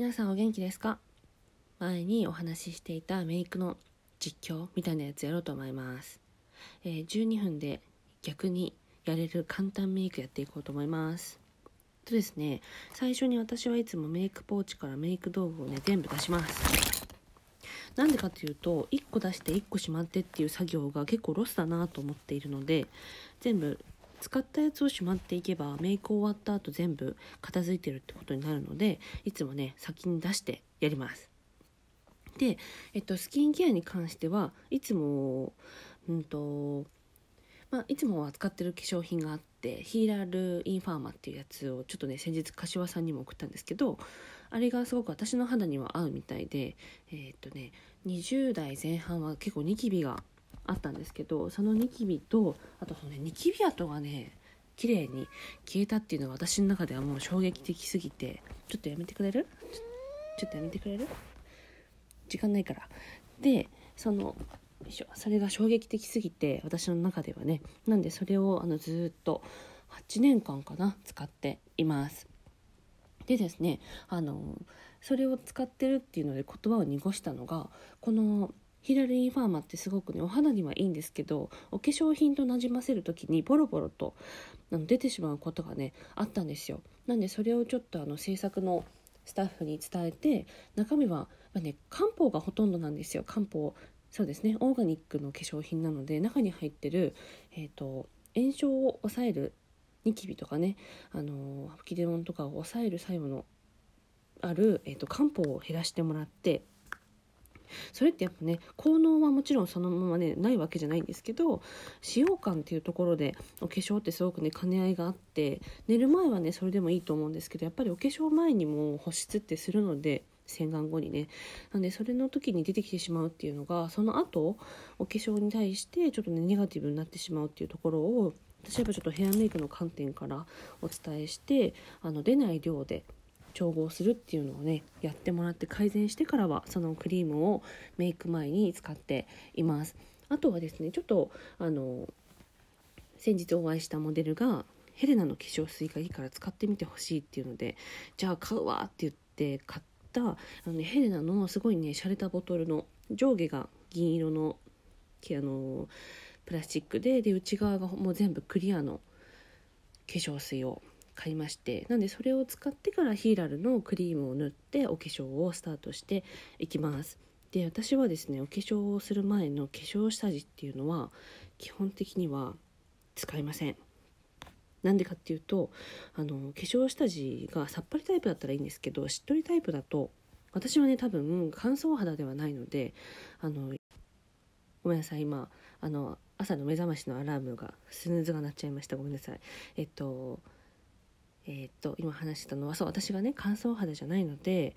皆さんお元気ですか？前にお話ししていたメイクの実況みたいなやつやろうと思います、えー12分で逆にやれる簡単メイクやっていこうと思います。とですね最初に私はいつもメイクポーチからメイク道具をね全部出します。なんでかというと1個出して1個しまってっていう作業が結構ロスだなと思っているので全部使ったやつをしまっていけばメイク終わった後全部片付いてるってことになるのでいつもね先に出してやります。で、えっと、スキンケアに関してはいつもうんとまあ、いつも扱ってる化粧品があってヒーラルインファーマっていうやつをちょっとね先日柏さんにも送ったんですけどあれがすごく私の肌には合うみたいでえっとね20代前半は結構ニキビがあったんですけどそのニキビとあとそのねニキビ跡がね綺麗に消えたっていうのは私の中ではもう衝撃的すぎてちょっとやめてくれる？ちょっとやめてくれる？時間ないから。でそのそれが衝撃的すぎて私の中ではねなんでそれをあのずっと8年間かな使っています。でですねあのそれを使ってるっていうので言葉を濁したのがこのヒラルインファーマってすごくねお肌にはいいんですけどお化粧品となじませる時にボロボロとあの出てしまうことがねあったんですよ。なんでそれをちょっとあの制作のスタッフに伝えて中身は、まあね、漢方がほとんどなんですよ。漢方そうですねオーガニックの化粧品なので中に入ってる、えー、と炎症を抑えるニキビとかね、あの吹き出物とかを抑える作用のある、えー、と漢方を減らしてもらってそれってやっぱね効能はもちろんそのままねないわけじゃないんですけど使用感っていうところでお化粧ってすごくね兼ね合いがあって寝る前はねそれでもいいと思うんですけどやっぱりお化粧前にも保湿ってするので洗顔後にね。なんでそれの時に出てきてしまうっていうのがその後お化粧に対してちょっとねネガティブになってしまうっていうところを私はやっぱちょっとヘアメイクの観点からお伝えしてあの出ない量で調合するっていうのをねやってもらって改善してからはそのクリームをメイク前に使っています。あとはですねちょっとあの先日お会いしたモデルがヘレナの化粧水がいいから使ってみてほしいっていうのでじゃあ買うわって言って買ったあの、ね、ヘレナのすごいね洒落たボトルの上下が銀色のあのプラスチックでで内側がもう全部クリアの化粧水を買いましてなんでそれを使ってからヒーラルのクリームを塗ってお化粧をスタートしていきます。で私はですねお化粧をする前の化粧下地っていうのは基本的には使いません。なんでかっていうとあの化粧下地がさっぱりタイプだったらいいんですけどしっとりタイプだと私はね多分乾燥肌ではないのであのごめんなさい今あの朝の目覚ましのアラームがスヌーズが鳴っちゃいました。ごめんなさい。えっとえっと今話したのはそう私がね乾燥肌じゃないので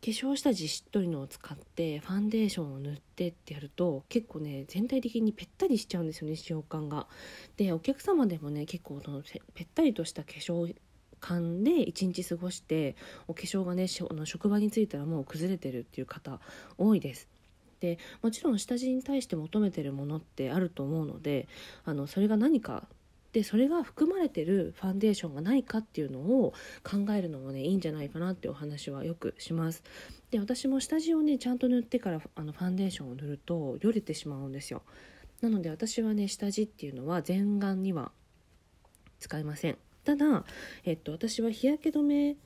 化粧下地しっとりのを使ってファンデーションを塗ってってやると結構ね全体的にぺったりしちゃうんですよね使用感が。でお客様でもね結構そのぺったりとした化粧感で一日過ごしてお化粧がねしあの職場に着いたらもう崩れてるっていう方多いです。でもちろん下地に対して求めてるものってあると思うのであのそれが何かでそれが含まれてるファンデーションがないかっていうのを考えるのもねいいんじゃないかなってお話はよくします。で私も下地をねちゃんと塗ってからあのファンデーションを塗るとよれてしまうんですよ。なので私はね下地っていうのは全顔には使いません。ただ、えっと、私は日焼け止め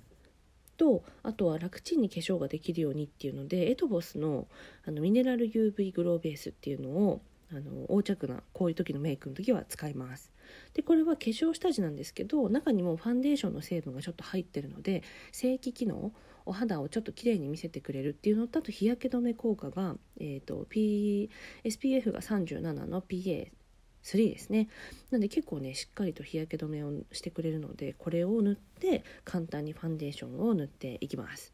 とあとは楽ちんに化粧ができるようにっていうのでエトボスのあのミネラル UV グローベースっていうのをあの横着なこういう時のメイクの時は使います。でこれは化粧下地なんですけど中にもファンデーションの成分がちょっと入ってるので正規機能お肌をちょっと綺麗に見せてくれるっていうのとあと日焼け止め効果が、えーと P、SPF が37の PA3 ですね。なんで結構ねしっかりと日焼け止めをしてくれるのでこれを塗って簡単にファンデーションを塗っていきます。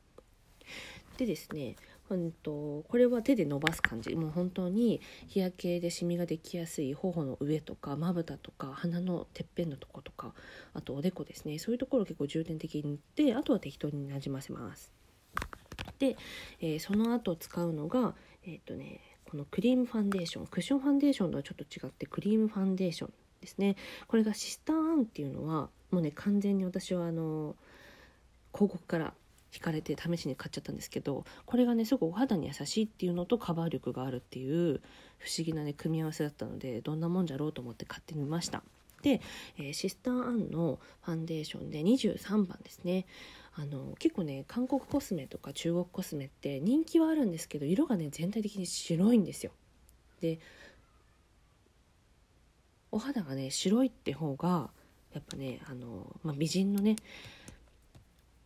でですねうんとこれは手で伸ばす感じ。もう本当に日焼けでシミができやすい頬の上とかまぶたとか鼻のてっぺんのとことかあとおでこですね。そういうところを結構重点的に塗ってあとは適当になじませます。で、えーその後使うのがえっ、とねこのクリームファンデーション。クッションファンデーションとはちょっと違ってクリームファンデーションですね。これがシスターアンっていうのはもうね完全に私はあの広告から惹かれて試しに買っちゃったんですけどこれがねすごくお肌に優しいっていうのとカバー力があるっていう不思議なね組み合わせだったのでどんなもんじゃろうと思って買ってみました。で、えー、シスターアンのファンデーションで23番ですね。あの結構ね韓国コスメとか中国コスメって人気はあるんですけど色がね全体的に白いんですよ。でお肌がね白いって方がやっぱねあの、まあ、美人のね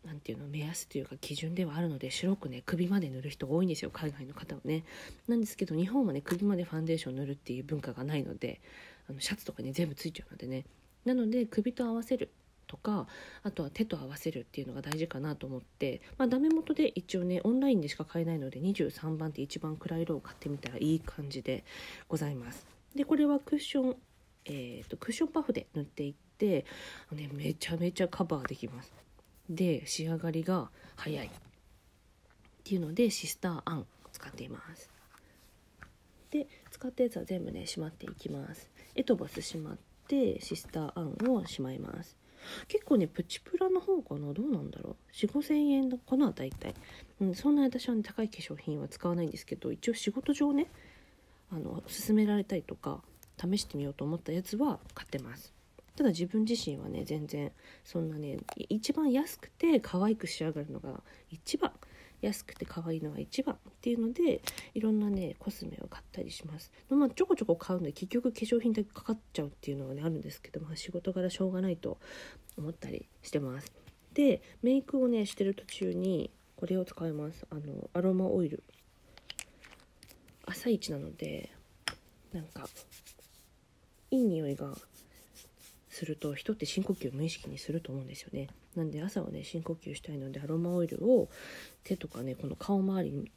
なんていうの目安というか基準ではあるので白くね首まで塗る人多いんですよ海外の方はね。なんですけど日本はね首までファンデーション塗るっていう文化がないのであのシャツとかに全部ついちゃうのでね。なので首と合わせるとかあとは手と合わせるっていうのが大事かなと思って、まあ、ダメ元で一応ねオンラインでしか買えないので23番って一番暗い色を買ってみたらいい感じでございます。でこれはクッションえーと、クッションパフで塗っていって、ね、めちゃめちゃカバーできます。で仕上がりが早い。っていうのでシスターアンを使っています。で使ったやつは全部ねしまっていきます。エトボスしまってシスターアンをしまいます。結構ねプチプラの方かな？どうなんだろう？4 5千円かな？大体、うん、そんな私は、ね、高い化粧品は使わないんですけど一応仕事上ねあの勧められたりとか試してみようと思ったやつは買ってます。ただ自分自身はね全然そんなね一番安くて可愛く仕上がるのが一番。安くて可愛いのが一番っていうのでいろんなねコスメを買ったりします。まあちょこちょこ買うので結局化粧品だけかかっちゃうっていうのはねあるんですけど、まあ、仕事柄しょうがないと思ったりしてます。でメイクをねしてる途中にこれを使います。あのアロマオイル。朝一なのでなんかいい匂いがすると人って深呼吸無意識にすると思うんですよね。なんで朝はね深呼吸したいのでアロマオイルを手とかねこの顔周りに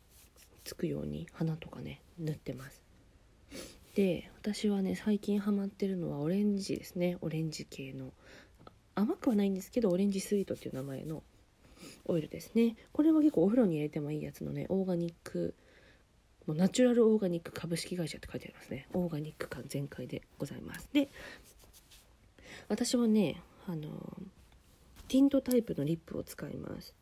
つくように鼻とかね塗ってます。で私はね最近ハマってるのはオレンジですね。オレンジ系の。甘くはないんですけどオレンジスイートっていう名前のオイルですね。これは結構お風呂に入れてもいいやつのねオーガニックもうナチュラルオーガニック株式会社って書いてありますね。オーガニック感全開でございます。で私はねあのティントタイプのリップを使います。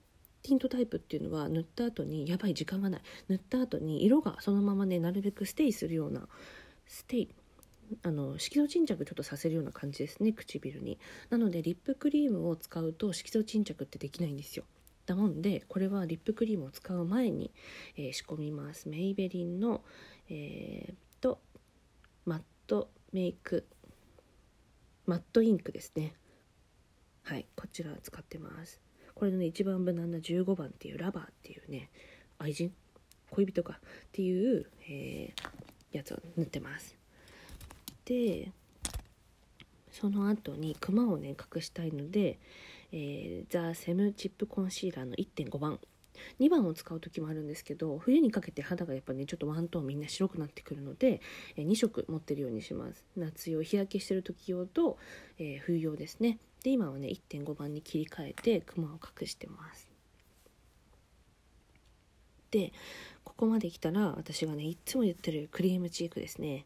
ティントタイプっていうのは塗った後にやばい時間がない。塗った後に色がそのままねなるべくステイするようなステイあの色素沈着ちょっとさせるような感じですね唇に。なのでリップクリームを使うと色素沈着ってできないんですよ。だもんでこれはリップクリームを使う前に、えー、仕込みます。メイベリンのえー、っとマットメイクマットインクですね。はい。こちら使ってます。これのね一番無難な15番っていうラバーっていうね愛人？恋人か？っていう、えー、やつを塗ってます。でその後にクマをね隠したいのでえー、ザ・セムチップコンシーラーの1.5番2番を使う時もあるんですけど冬にかけて肌がやっぱねちょっとワントーンみんな白くなってくるので、え、2色持ってるようにします。夏用日焼けしてる時用と、えー、冬用ですね。で今はね1.5番に切り替えてクマを隠してます。でここまで来たら私がねいつも言ってるクリームチークですね。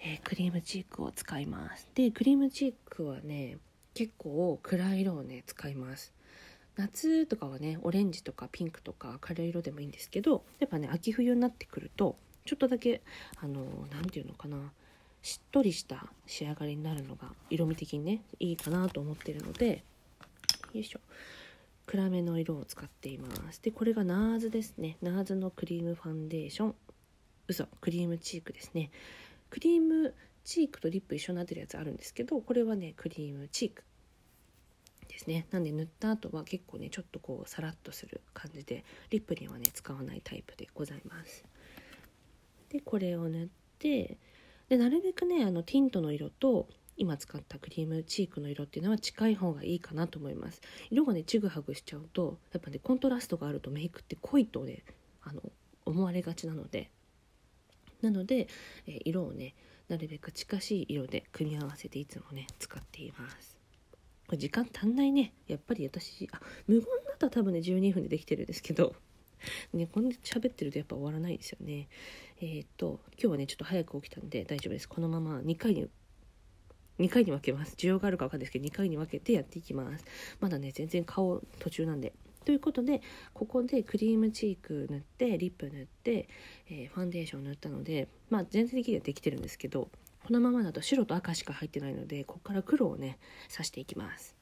えー、クリームチークを使います。でクリームチークはね結構暗い色をね使います。夏とかはねオレンジとかピンクとか明るい色でもいいんですけどやっぱね秋冬になってくるとちょっとだけあの何て言うのかなしっとりした仕上がりになるのが色味的にねいいかなと思ってるのでよいしょ。暗めの色を使っています。でこれがナーズですね。ナーズのクリームファンデーション。嘘クリームチークですね。クリームチークとリップ一緒になってるやつあるんですけどこれはねクリームチーク。ですね。なんで塗った後は結構ねちょっとこうサラッとする感じでリップにはね使わないタイプでございます。でこれを塗ってでなるべくねあのティントの色と今使ったクリームチークの色っていうのは近い方がいいかなと思います。色がねちぐはぐしちゃうとやっぱねコントラストがあるとメイクって濃いとねあの思われがちなので。なので、え色をねなるべく近しい色で組み合わせていつもね使っています。時間足んないね。やっぱり私あ無言だったら多分ね12分でできてるんですけど。ねこんで喋ってるとやっぱ終わらないですよね。えー、っと今日はねちょっと早く起きたんで大丈夫です。このまま2回に2回に分けます。需要があるか分かんないですけど2回に分けてやっていきます。まだね全然顔途中なんで。ということでここでクリームチーク塗ってリップ塗って、えーファンデーション塗ったのでまあ全体的にはできてるんですけどこのままだと白と赤しか入ってないのでここから黒をね刺していきます。